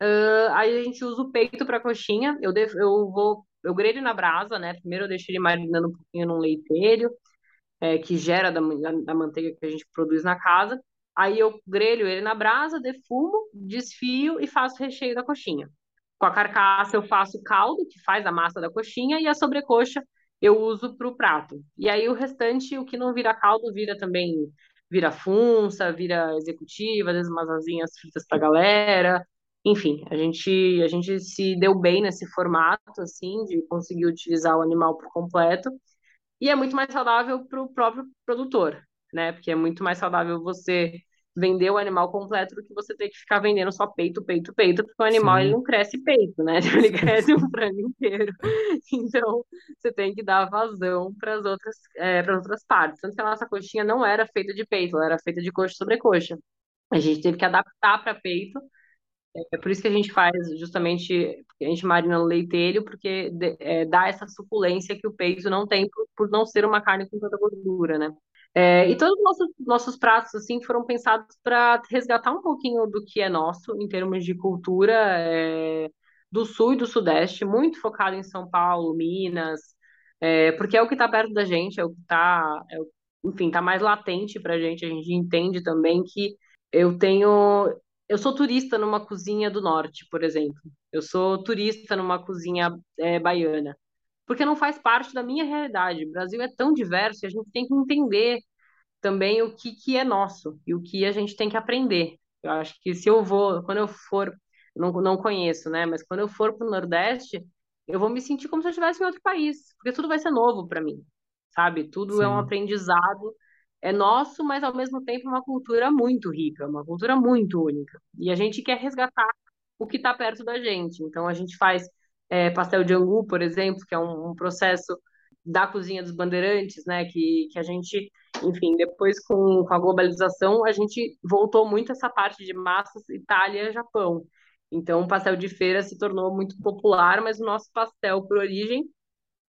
S3: Uh, aí a gente usa o peito para coxinha. Eu, devo, eu vou, eu grelho na brasa, né? Primeiro eu deixo ele marinando um pouquinho num leitelho, é, que gera da, da manteiga que a gente produz na casa. Aí eu grelho ele na brasa, defumo, desfio e faço o recheio da coxinha. Com a carcaça eu faço o caldo, que faz a massa da coxinha, e a sobrecoxa eu uso para o prato. E aí o restante, o que não vira caldo, vira também, vira funça, vira executiva, às vezes umas asinhas fritas para galera, enfim, a gente, a gente se deu bem nesse formato, assim, de conseguir utilizar o animal por completo. E é muito mais saudável para o próprio produtor, né? Porque é muito mais saudável você vender o animal completo do que você ter que ficar vendendo só peito, peito, peito, porque o animal ele não cresce peito, né? Ele cresce um frango inteiro. Então, você tem que dar vazão para as outras, é, para outras partes. Tanto que a nossa coxinha não era feita de peito, ela era feita de coxa sobre coxa. A gente teve que adaptar para peito é por isso que a gente faz justamente, a gente marina no leitelho, porque é, dá essa suculência que o peito não tem por, por não ser uma carne com tanta gordura, né? É, e todos os nossos, nossos pratos, assim, foram pensados para resgatar um pouquinho do que é nosso, em termos de cultura, é, do sul e do sudeste, muito focado em São Paulo, Minas, é, porque é o que está perto da gente, é o que está, é, enfim, está mais latente para a gente, a gente entende também que eu tenho eu sou turista numa cozinha do norte, por exemplo. Eu sou turista numa cozinha é, baiana. Porque não faz parte da minha realidade. O Brasil é tão diverso e a gente tem que entender também o que, que é nosso e o que a gente tem que aprender. Eu acho que se eu vou, quando eu for, não, não conheço, né? Mas quando eu for para o Nordeste, eu vou me sentir como se eu estivesse em outro país, porque tudo vai ser novo para mim, sabe? Tudo Sim. é um aprendizado, é nosso, mas ao mesmo tempo uma cultura muito rica, uma cultura muito única. E a gente quer resgatar o que está perto da gente. Então a gente faz é, pastel de angu, por exemplo, que é um, um processo da cozinha dos bandeirantes, né? Que, que a gente, enfim, depois com, com a globalização, a gente voltou muito essa parte de massas Itália, Japão. Então, o pastel de feira se tornou muito popular, mas o nosso pastel, por origem,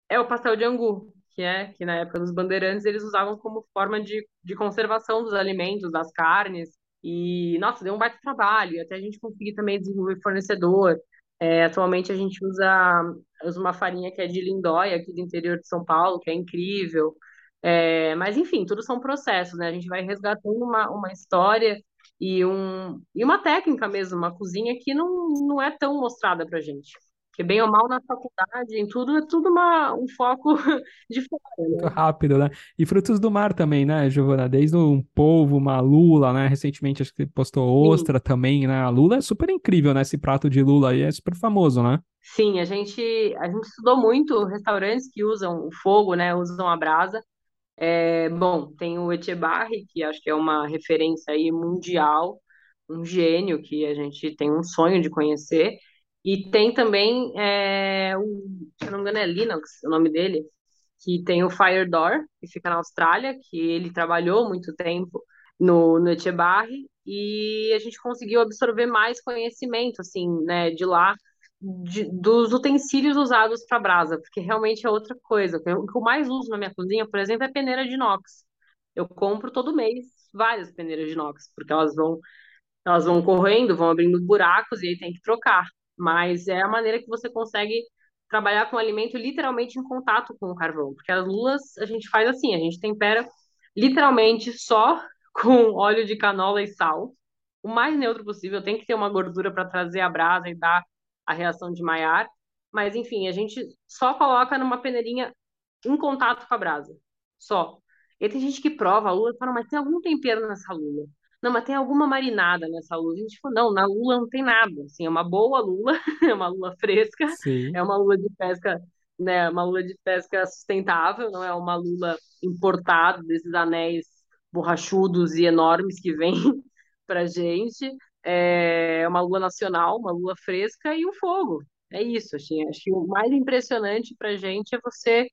S3: é o pastel de angu, que é que na época dos bandeirantes eles usavam como forma de, de conservação dos alimentos, das carnes. E, nossa, deu um baita trabalho, até a gente conseguir também desenvolver fornecedor. É, atualmente a gente usa, usa uma farinha que é de lindóia, aqui do interior de São Paulo, que é incrível. É, mas, enfim, tudo são processos, né? A gente vai resgatando uma, uma história e, um, e uma técnica mesmo, uma cozinha que não, não é tão mostrada pra gente. Porque bem ou mal na faculdade, em tudo, é tudo uma, um foco de fora, né?
S2: Muito rápido, né? E frutos do mar também, né, Giovana? Desde um polvo, uma lula, né? Recentemente acho que postou ostra Sim. também, né? A lula é super incrível, né? Esse prato de lula aí é super famoso, né?
S3: Sim, a gente, a gente estudou muito restaurantes que usam o fogo, né? Usam a brasa. É, bom, tem o Echebarri, que acho que é uma referência aí mundial, um gênio que a gente tem um sonho de conhecer. E tem também, é, o, se eu não me engano, é Linux, o nome dele, que tem o Fire Door, que fica na Austrália, que ele trabalhou muito tempo no, no Echebarri, e a gente conseguiu absorver mais conhecimento, assim, né, de lá, de, dos utensílios usados para brasa, porque realmente é outra coisa. O que eu mais uso na minha cozinha, por exemplo, é peneira de inox. Eu compro todo mês várias peneiras de inox, porque elas vão elas vão correndo, vão abrindo buracos e aí tem que trocar mas é a maneira que você consegue trabalhar com o alimento literalmente em contato com o carvão, porque as lulas a gente faz assim, a gente tempera literalmente só com óleo de canola e sal, o mais neutro possível, tem que ter uma gordura para trazer a brasa e dar a reação de Maillard, mas enfim, a gente só coloca numa peneirinha em contato com a brasa, só. E tem gente que prova a lula e fala, mas tem algum tempero nessa lula? Não, mas tem alguma marinada nessa lula. A gente falou, não, na lula não tem nada. Assim, é uma boa lula, é uma lula fresca, Sim. é uma lula de pesca, né? Uma lula de pesca sustentável, não é uma lula importada desses anéis borrachudos e enormes que vêm pra gente. É uma lula nacional, uma lula fresca e o fogo. É isso, assim, acho que o mais impressionante pra gente é você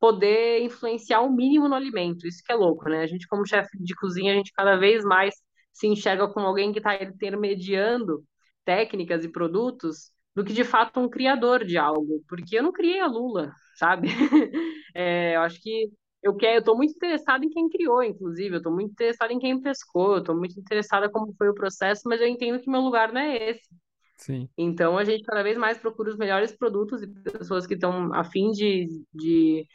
S3: poder influenciar o mínimo no alimento. Isso que é louco, né? A gente, como chefe de cozinha, a gente cada vez mais se enxerga como alguém que está intermediando técnicas e produtos do que de fato um criador de algo, porque eu não criei a Lula, sabe? É, eu acho que eu quero, eu estou muito interessada em quem criou, inclusive, eu estou muito interessada em quem pescou, eu estou muito interessada como foi o processo, mas eu entendo que meu lugar não é esse.
S2: Sim.
S3: Então a gente cada vez mais procura os melhores produtos e pessoas que estão a fim de, de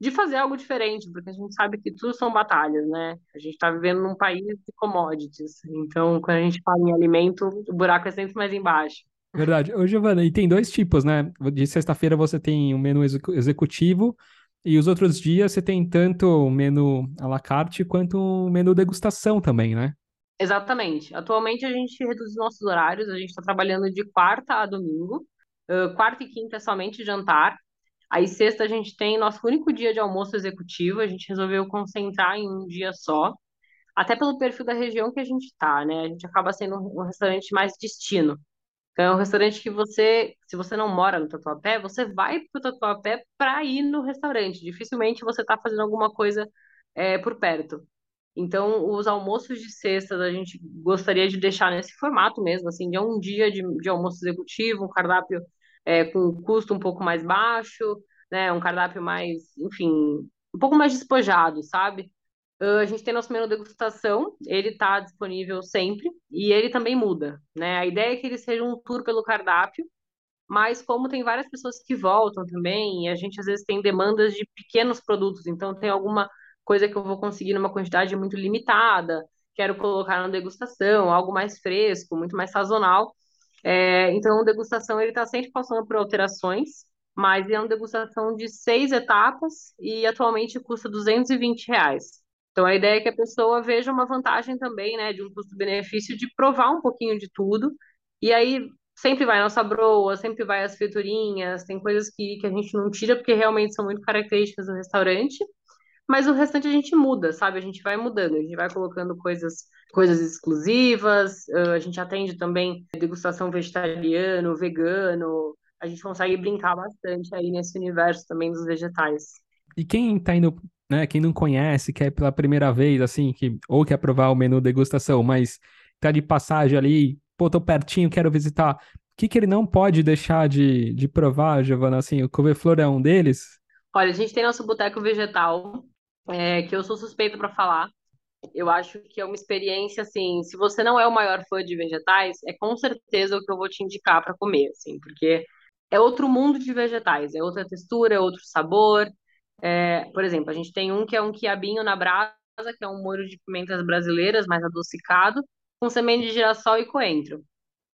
S3: de fazer algo diferente, porque a gente sabe que tudo são batalhas, né? A gente está vivendo num país de commodities. Então, quando a gente fala em alimento, o buraco é sempre mais embaixo.
S2: Verdade. Ô, Giovana, e tem dois tipos, né? De sexta-feira você tem o menu executivo e os outros dias você tem tanto o menu à la carte quanto o menu degustação também, né?
S3: Exatamente. Atualmente a gente reduz nossos horários, a gente está trabalhando de quarta a domingo. Uh, quarta e quinta é somente jantar. Aí sexta a gente tem nosso único dia de almoço executivo, a gente resolveu concentrar em um dia só, até pelo perfil da região que a gente está, né? A gente acaba sendo um restaurante mais destino. Então é um restaurante que você, se você não mora no Tatuapé, você vai para o Tatuapé para ir no restaurante. Dificilmente você está fazendo alguma coisa é, por perto. Então, os almoços de sexta a gente gostaria de deixar nesse formato mesmo, assim, de um dia de, de almoço executivo, um cardápio é, com custo um pouco mais baixo, né? Um cardápio mais, enfim, um pouco mais despojado, sabe? Uh, a gente tem nosso menu degustação, ele está disponível sempre e ele também muda, né? A ideia é que ele seja um tour pelo cardápio, mas como tem várias pessoas que voltam também, e a gente às vezes tem demandas de pequenos produtos, então tem alguma coisa que eu vou conseguir numa quantidade muito limitada, quero colocar na degustação, algo mais fresco, muito mais sazonal. É, então, degustação ele está sempre passando por alterações, mas é uma degustação de seis etapas e atualmente custa 220 reais. Então a ideia é que a pessoa veja uma vantagem também, né, de um custo-benefício de provar um pouquinho de tudo. E aí sempre vai nossa broa, sempre vai as friturinhas, tem coisas que, que a gente não tira porque realmente são muito características do restaurante. Mas o restante a gente muda, sabe? A gente vai mudando, a gente vai colocando coisas, coisas exclusivas, a gente atende também degustação vegetariano, vegano, a gente consegue brincar bastante aí nesse universo também dos vegetais.
S2: E quem tá indo, né, quem não conhece, quer pela primeira vez, assim, que, ou quer provar o menu degustação, mas tá de passagem ali, pô, tô pertinho, quero visitar. O que, que ele não pode deixar de, de provar, Giovana? Assim, o couve-flor é um deles?
S3: Olha, a gente tem nosso boteco vegetal, é, que eu sou suspeita para falar. Eu acho que é uma experiência assim, se você não é o maior fã de vegetais, é com certeza o que eu vou te indicar para comer, assim, porque é outro mundo de vegetais, é outra textura, é outro sabor. É, por exemplo, a gente tem um que é um quiabinho na brasa, que é um molho de pimentas brasileiras, mais adocicado, com semente de girassol e coentro.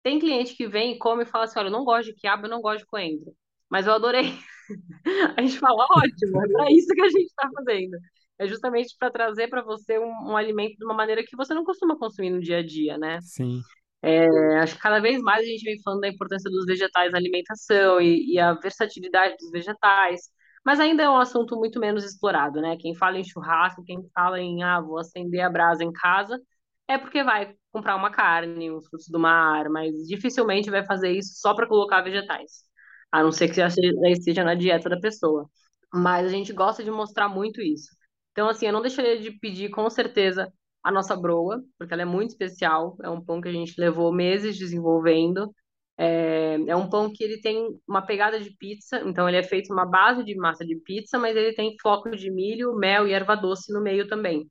S3: Tem cliente que vem e come e fala assim: olha, eu não gosto de quiabo, eu não gosto de coentro. Mas eu adorei. a gente fala: ótimo, é para isso que a gente está fazendo é justamente para trazer para você um, um, alimento de uma maneira que você não costuma consumir no dia a dia, né?
S2: Sim.
S3: É, acho que cada vez mais a gente vem falando da importância dos vegetais na alimentação e, e, a versatilidade dos vegetais, mas ainda é um assunto muito menos explorado, né? Quem fala em churrasco, quem fala em, ah, vou acender a brasa em casa, é porque vai comprar uma carne, uns frutos do mar, mas dificilmente vai fazer isso só para colocar vegetais, a não ser que já esteja na dieta da pessoa. Mas a gente gosta de mostrar muito isso. Então, assim, eu não deixaria de pedir com certeza a nossa broa, porque ela é muito especial. É um pão que a gente levou meses desenvolvendo. É, é um pão que ele tem uma pegada de pizza, então ele é feito uma base de massa de pizza, mas ele tem floco de milho, mel e erva doce no meio também.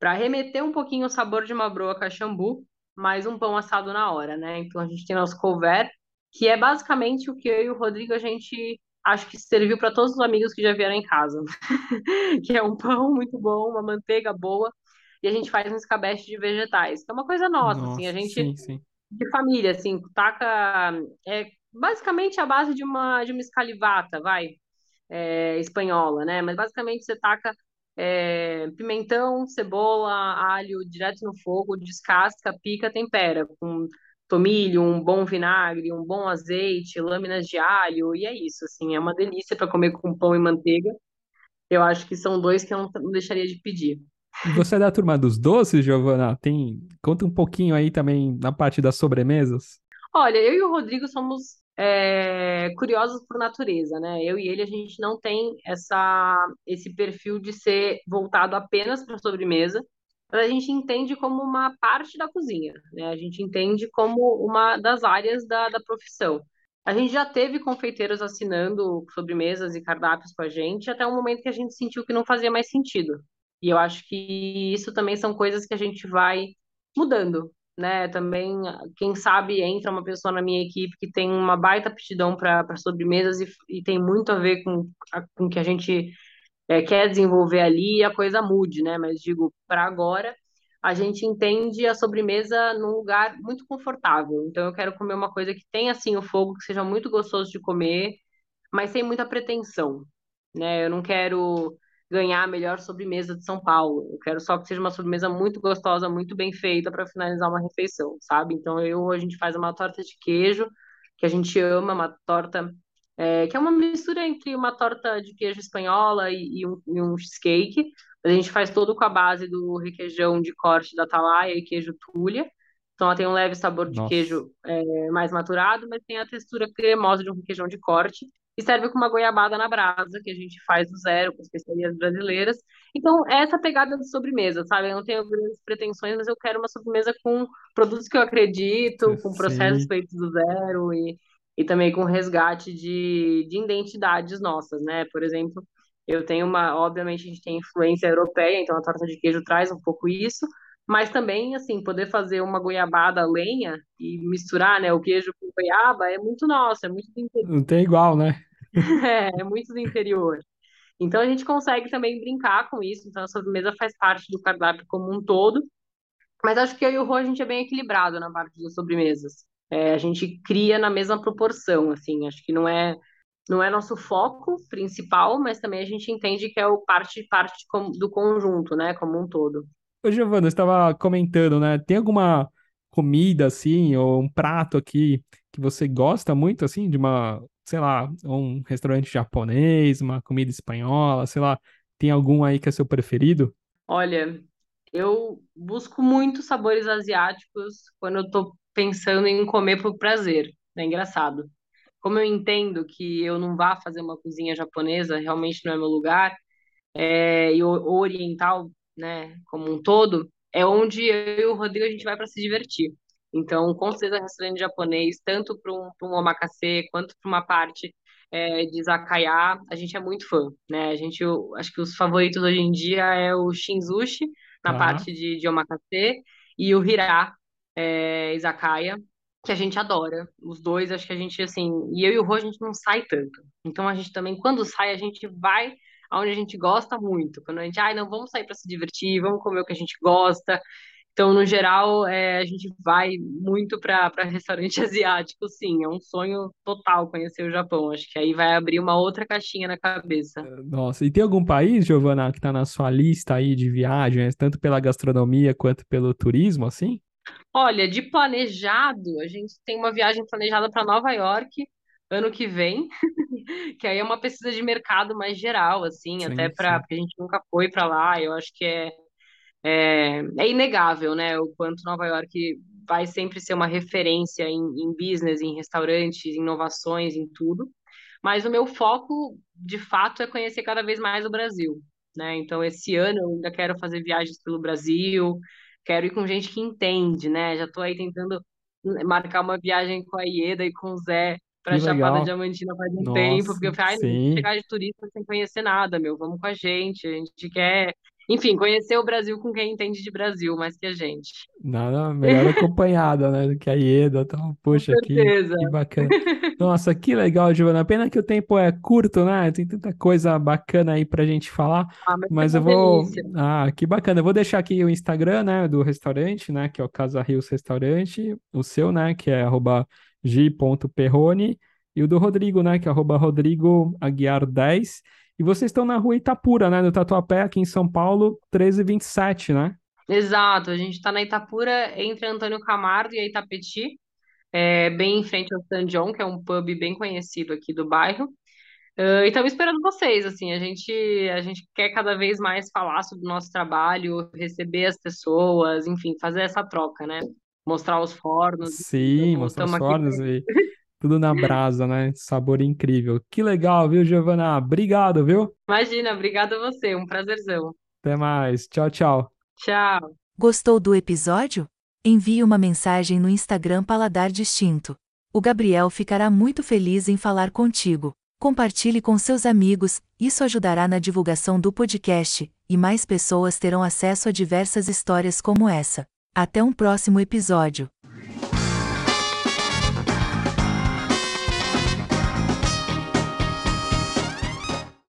S3: Para remeter um pouquinho o sabor de uma broa cachambu, mais um pão assado na hora, né? Então a gente tem nosso couvert, que é basicamente o que eu e o Rodrigo a gente acho que serviu para todos os amigos que já vieram em casa. que é um pão muito bom, uma manteiga boa, e a gente faz um escabeche de vegetais, que é uma coisa nossa,
S2: Nossa
S3: assim, a gente
S2: sim, sim.
S3: de família, assim, taca é basicamente a base de uma de uma escalivata, vai, é, espanhola, né? Mas basicamente você taca é, pimentão, cebola, alho direto no fogo, descasca, pica, tempera com tomilho, um bom vinagre, um bom azeite, lâminas de alho, e é isso, assim, é uma delícia para comer com pão e manteiga. Eu acho que são dois que eu não deixaria de pedir.
S2: Você é da turma dos doces, Giovana? Tem... Conta um pouquinho aí também na parte das sobremesas.
S3: Olha, eu e o Rodrigo somos é, curiosos por natureza, né? Eu e ele, a gente não tem essa, esse perfil de ser voltado apenas para sobremesa a gente entende como uma parte da cozinha, né? A gente entende como uma das áreas da, da profissão. A gente já teve confeiteiros assinando sobremesas e cardápios com a gente, até um momento que a gente sentiu que não fazia mais sentido. E eu acho que isso também são coisas que a gente vai mudando, né? Também, quem sabe, entra uma pessoa na minha equipe que tem uma baita aptidão para sobremesas e, e, tem muito a ver com, com que a gente é, quer desenvolver ali e a coisa mude, né? Mas digo, para agora, a gente entende a sobremesa num lugar muito confortável. Então, eu quero comer uma coisa que tenha, assim, o fogo, que seja muito gostoso de comer, mas sem muita pretensão, né? Eu não quero ganhar a melhor sobremesa de São Paulo. Eu quero só que seja uma sobremesa muito gostosa, muito bem feita para finalizar uma refeição, sabe? Então, eu, a gente faz uma torta de queijo, que a gente ama, uma torta é, que é uma mistura entre uma torta de queijo espanhola e, e, um, e, um, cheesecake. A gente faz todo com a base do requeijão de corte da Atalaia e queijo Tulha. Então ela tem um leve sabor de
S2: Nossa.
S3: queijo é, mais maturado, mas tem a textura cremosa de um requeijão de corte. E serve com uma goiabada na brasa, que a gente faz do zero, com especiarias brasileiras. Então, é essa pegada de sobremesa, sabe? Eu não tenho grandes pretensões, mas eu quero uma sobremesa com produtos que eu acredito, com processos feitos do zero e, e também com resgate de, de identidades nossas, né? Por exemplo, eu tenho uma, obviamente a gente tem influência europeia, então a torta de queijo traz um pouco isso, mas também, assim, poder fazer uma goiabada lenha e misturar, né, o queijo com goiaba é muito nosso, é muito do interior.
S2: Não tem igual, né?
S3: é, é muito do interior. Então a gente consegue também brincar com isso, então a sobremesa faz parte do cardápio como um todo, mas acho que eu e o Rô a gente é bem equilibrado na parte das sobremesas. É, a gente cria na mesma proporção, assim, acho que não é não é nosso foco principal, mas também a gente entende que é o parte, parte do conjunto, né, como um todo.
S2: Ô, Giovana, você estava comentando, né? Tem alguma comida, assim, ou um prato aqui que você gosta muito, assim, de uma, sei lá, um restaurante japonês, uma comida espanhola, sei lá, tem algum aí que é seu preferido?
S3: Olha, eu busco muito sabores asiáticos quando eu tô pensando em comer por prazer. É engraçado. Como eu entendo que eu não vá fazer uma cozinha japonesa, realmente não é meu lugar, é, e o oriental, né, como um todo, é onde eu e o Rodrigo a gente vai para se divertir. Então, com certeza, restaurante japonês, tanto para um, um omakase quanto para uma parte é, de izakaya, a gente é muito fã, né? A gente, eu, acho que os favoritos hoje em dia é o shinzushi, na
S2: Tá.
S3: parte de, de omakase, e o hira, é, izakaya, que a gente adora. Os dois, acho que a gente, assim... E eu e o Rô, a gente não sai tanto. Então, a gente também, quando sai, a gente vai aonde a gente gosta muito. Quando a gente, ai, não, vamos sair para se divertir, vamos comer o que a gente gosta. Então, no geral, é, a gente vai muito para restaurante asiático, sim. É um sonho total conhecer o Japão. Acho que aí vai abrir uma outra caixinha na cabeça.
S2: Nossa, e tem algum país, Giovana, que tá na sua lista aí de viagens, tanto pela gastronomia quanto pelo turismo, assim?
S3: Olha, de planejado, a gente tem uma viagem planejada para Nova York ano que vem, que aí é uma pesquisa de mercado mais geral, assim, até
S2: Sim,
S3: para
S2: sim.
S3: porque a gente nunca foi para lá. Eu acho que é É, é inegável, né, o quanto Nova York vai sempre ser uma referência em, em business, em restaurantes, em inovações, em tudo. Mas o meu foco, de fato, é conhecer cada vez mais o Brasil, né? Então, esse ano eu ainda quero fazer viagens pelo Brasil, quero ir com gente que entende, né? Já estou aí tentando marcar uma viagem com a Ieda e com o Zé para Chapada. Diamantina faz um tempo,
S2: Nossa,
S3: porque eu falei, ai, não chegar de turista sem conhecer nada, meu, vamos com a gente, a gente quer enfim, conhecer o Brasil com quem entende de Brasil mais que a gente.
S2: Nada melhor acompanhada, né, do que a Ieda. Então, poxa, que, que bacana. Nossa, que legal, Giovana. Pena que o tempo é curto, né? Tem tanta coisa bacana aí pra gente falar.
S3: Ah, mas foi
S2: Mas eu vou.
S3: delícia.
S2: Ah, que bacana. Eu vou deixar aqui o Instagram, né, do restaurante, né, que é o Casa Rios Restaurante. O seu, né, que é arroba g.perrone. E o do Rodrigo, né, que é arroba Rodrigo Aguiar 10. E vocês estão na rua Itapura, né, no Tatuapé, aqui em São Paulo, 1327, né?
S3: Exato, a gente está na Itapura, entre Antônio Camargo e a Itapetí, é, bem em frente ao San John, que é um pub bem conhecido aqui do bairro. Ah, e estamos esperando vocês, assim, a gente, a gente quer cada vez mais falar sobre o nosso trabalho, receber as pessoas, enfim, fazer essa troca, né? Mostrar os fornos,
S2: Sim, mostrar os
S3: estamos aqui
S2: fornos e tudo na brasa, né? Sabor incrível. Que legal, viu, Giovana? Obrigado, viu?
S3: Imagina, obrigada a você, um prazerzão.
S2: Até mais. Tchau, tchau.
S3: Tchau.
S4: Gostou do episódio? Envie uma mensagem no Instagram Paladar Distinto. O Gabriel ficará muito feliz em falar contigo. Compartilhe com seus amigos, isso ajudará na divulgação do podcast, e mais pessoas terão acesso a diversas histórias como essa. Até um próximo episódio.